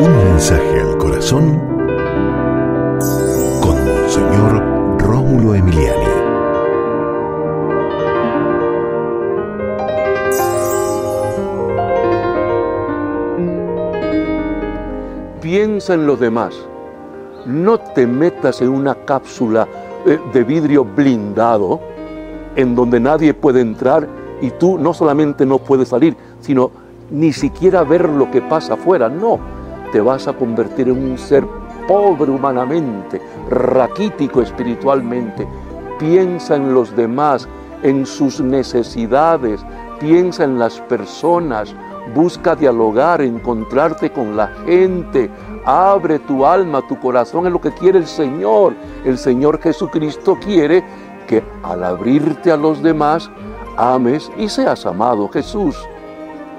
Un mensaje al corazón con Monseñor Rómulo Emiliani. Piensa en los demás. No te metas en una cápsula eh, de vidrio blindado en donde nadie puede entrar y tú no solamente no puedes salir, sino ni siquiera ver lo que pasa afuera. No, te vas a convertir en un ser pobre humanamente, raquítico espiritualmente. Piensa en los demás, en sus necesidades, piensa en las personas, busca dialogar, encontrarte con la gente, abre tu alma, tu corazón es lo que quiere el Señor. El Señor Jesucristo quiere que al abrirte a los demás, ames y seas amado. Jesús,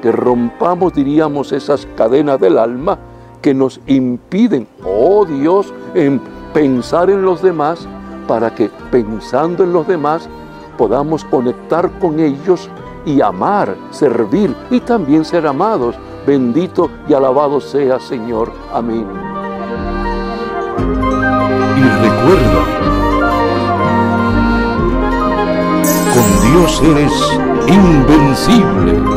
que rompamos, diríamos, esas cadenas del alma que nos impiden, oh Dios, en pensar en los demás, para que pensando en los demás podamos conectar con ellos y amar, servir y también ser amados. Bendito y alabado sea Señor. Amén. Y recuerda, con Dios eres invencible.